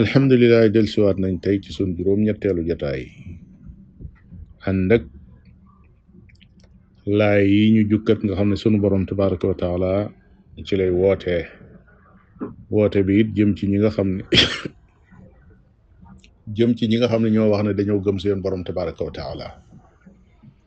alhamdulilah dellusiwaat nañ tey ci sun juróom-ñetteelu jataay ànd ak laay yi ñu jukkat nga xam ne sunu borom tabaraka wa taala ci lay wootee woote bi it jëm ci ñi nga xam ne jëm ci ñi nga xam ne ñoo wax ne dañoo gëm seen borom tabaraka wa taala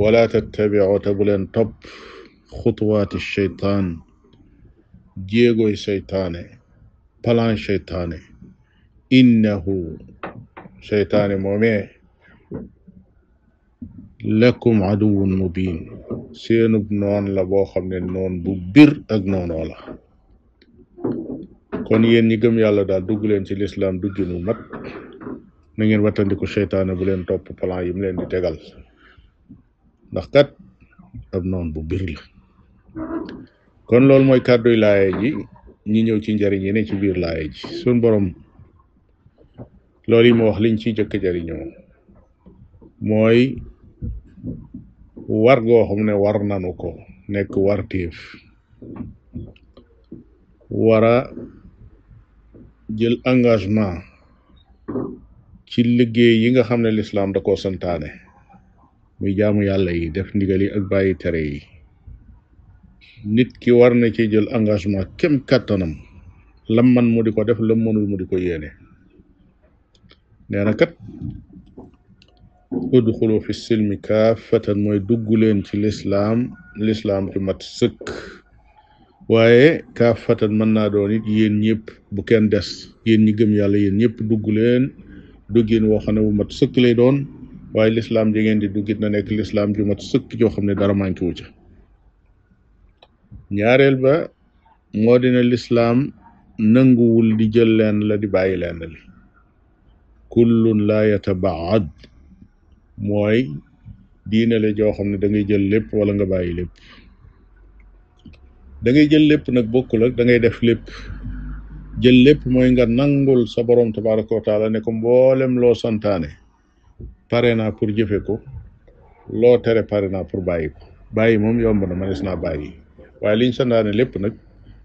wala tattabicu te bu leen topp xutuwaati sheytaan jéegoy sheytaane palan sheytaane innahu sheytaane moomee lakum aduwun mubin seenub noon la boo xam ne noon bu bir ak noonoo la kon yéen ñi gëm yàlla daal dugg leen ci lislaam dugg nu mat na ngeen wattandiku seytaane bu leen topp plan yi mu leen di tegal ndax kat ab noon bu bir la kon loolu mooy kàdduy laaye ji ñi ñëw ci njariñ yi ne ci biir laaye ji suñ borom loolu yi ma wax liñ ciy jëkk jariñoo mooy war goo xam ne war nanu ko nekk warteef war a jël engagement ci liggéey yi nga xam ne lislaam da koo santaane muy jaamu yàlla yi def ndigal yi ak bàyyi tere yi nit ki war na ci jël engagement kem kàttanam lam man mu di ko def lam mënul mu di ko yéene nee na kat udxulu fi silmi kaafatan mooy dugg leen ci lislaam lislaam ju mat sëkk waaye kaafatan mën naa doon it yéen ñëpp bu kenn des yéen ñi gëm yàlla yéen ñëpp dugg leen duggin woo xam ne bu mat sëkk lay doon waaye lislaam ji ngeen di duggit na nekk lislaam ju mat sëkk joo xam ne dara manqué wu ca ñaareel ba moo dina lislaam nanguwul di jël leen la di bàyyi leen li kullun laa yatabaad mooy diine la joo xam ne da ngay jël lépp wala nga bàyyi lépp da ngay jël lépp nag bokkul ak da ngay def lépp jël lépp mooy nga nangul sa borom tabaraka wa taala ne ko mboolem loo santaane pare naa pour jëfe ko loo tere pare naa pour bàyyi ko bàyyi moom yomb na manees naa bàyyi waaye liñ sandaane lépp nag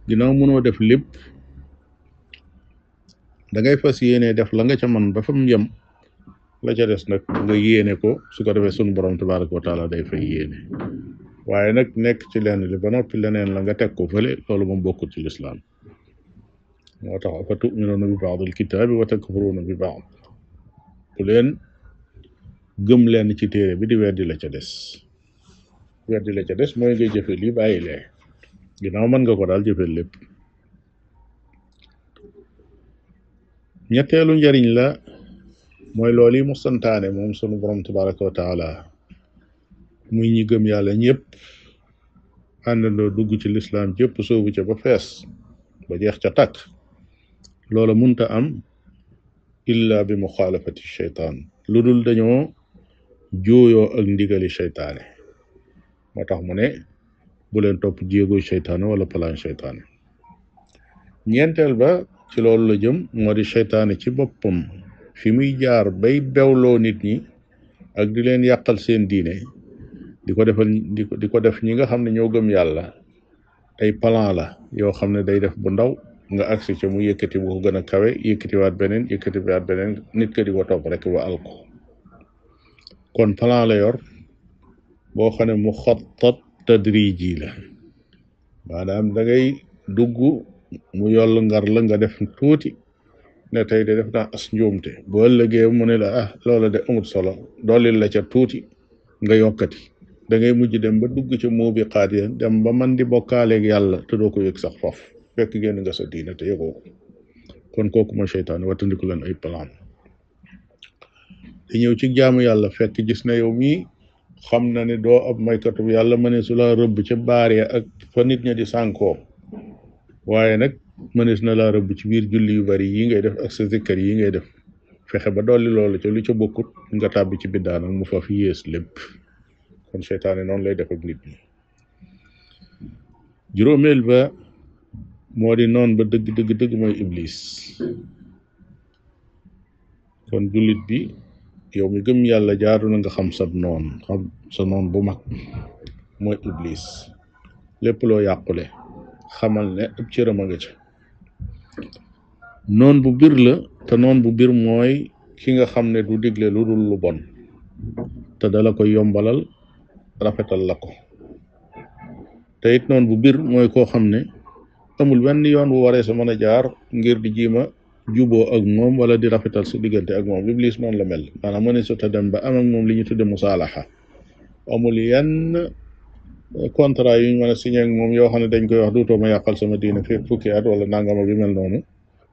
ginnaaw mënoo def lépp da ngay fas yéene def la nga ca man ba fa mu yem la ca des nag nga yéene ko su ko defee sunu borom tabaraka wa taala day fay yéene waaye nag nekk ci lenn li ba noppi leneen la nga teg ko fële loolu moom bokkul ci lislaam moo tax afa tuminuuna bi baad alkitaabi wa takfuruuna bi baad bu leen gëm leen ci téere bi di weddi la ca des weddi la ca des mooy ngay jëfe lii bàyyi lee ginnaaw mën nga ko daal jëfe lépp ñetteelu njariñ la mooy loolu yi mu santaane moom sunu borom tabaraka wa taala muy ñi gëm yàlla ñëpp àndandoo dugg ci lislaam jëpp soobu ca ba fees ba jeex ca tàkk loola munta am illa bi muxaalafati cheytaan lu dul dañoo juuyoo ak ndigali cheytaane moo tax mu ne bu leen topp jéegoy seytaane wala palaan seytaane ñeenteel ba ci loolu la jëm moo di seytaane ci boppam fi muy jaar bay bewloo nit ñi ak di leen yàqal seen diine di ko defal di ko def ñi nga xam ne ñoo gëm yàlla ay plan la yoo xam ne day def bu ndaw nga agsi ca mu yëkkati bu ko gën a kawe yëkkatiwaat beneen yëkkatiwaat beneen nit ka di ko topp rek wa alko kon plan la yor boo xam ne mu xattat tadriji la maanaam da ngay dugg mu yoll ngar la nga def tuuti ne tey de def naa as njuumte bu ëllëgee mu ne la ah loola de amul solo doolil la ca tuuti nga yokkati da ngay mujj dem ba dugg ca muubi xaat ya dem ba man di bokkaaleeg yàlla te doo ko yëg sax foofu fekk génn nga sa diina te yëgoo ko kon kooku mooy seytaane wattandiku leen ay plan te ñëw ci jaamu yàlla fekk gis na yow mii xam na ne doo ab maykatu yàlla mënees su laa rëbb ca baar ya ak fa nit ña di sànkoo waaye nag mënees na laa rëbb ci biir julli yu bari yi ngay def ak sa zikkar yi ngay def fexe ba dolli loolu ca lu ca bokkut nga tàbbi ci biddaa nag mu fa fi yées lépp kon seytaane noonu lay def ak nit ñi juróomeel ba moo di noon ba dëgg dëgg dëgg mooy iblis kon jullit bi yow mi gëm yàlla jaaru na nga xam sa noon xam sa noon bu mag mooy iblis lépp loo yàqule xamal ne ab cëram a nga ca noon bu bir la te noon bu bir mooy ki nga xam ne du digle lu dul lu bon te dala koy yombalal rafetal la ko te it noon bu bir mooy koo xam ne amul benn yoon bu waree sa mën a jaar ngir di jiima juboo ak moom wala di rafetal sa diggante ak moom iblis noonu la mel maanaam mëne su ta dem ba am ak moom li ñu tudde musaalaxa amul yenn contrat yu ñu mën a signé ak moom yoo xam ne dañ koy wax duutoo ma yàqal sama diine fii fukki at wala nangama bi mel noonu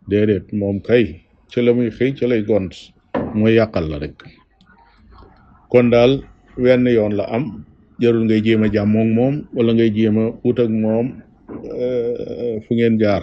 déedéet moom kay ci la muy xëy ci lay gont mooy yàqal la rek kon daal wenn yoon la am jarul ngay jéem a jàmmoo ak moom wala ngay jéem a wut ak moom fu ngeen jaar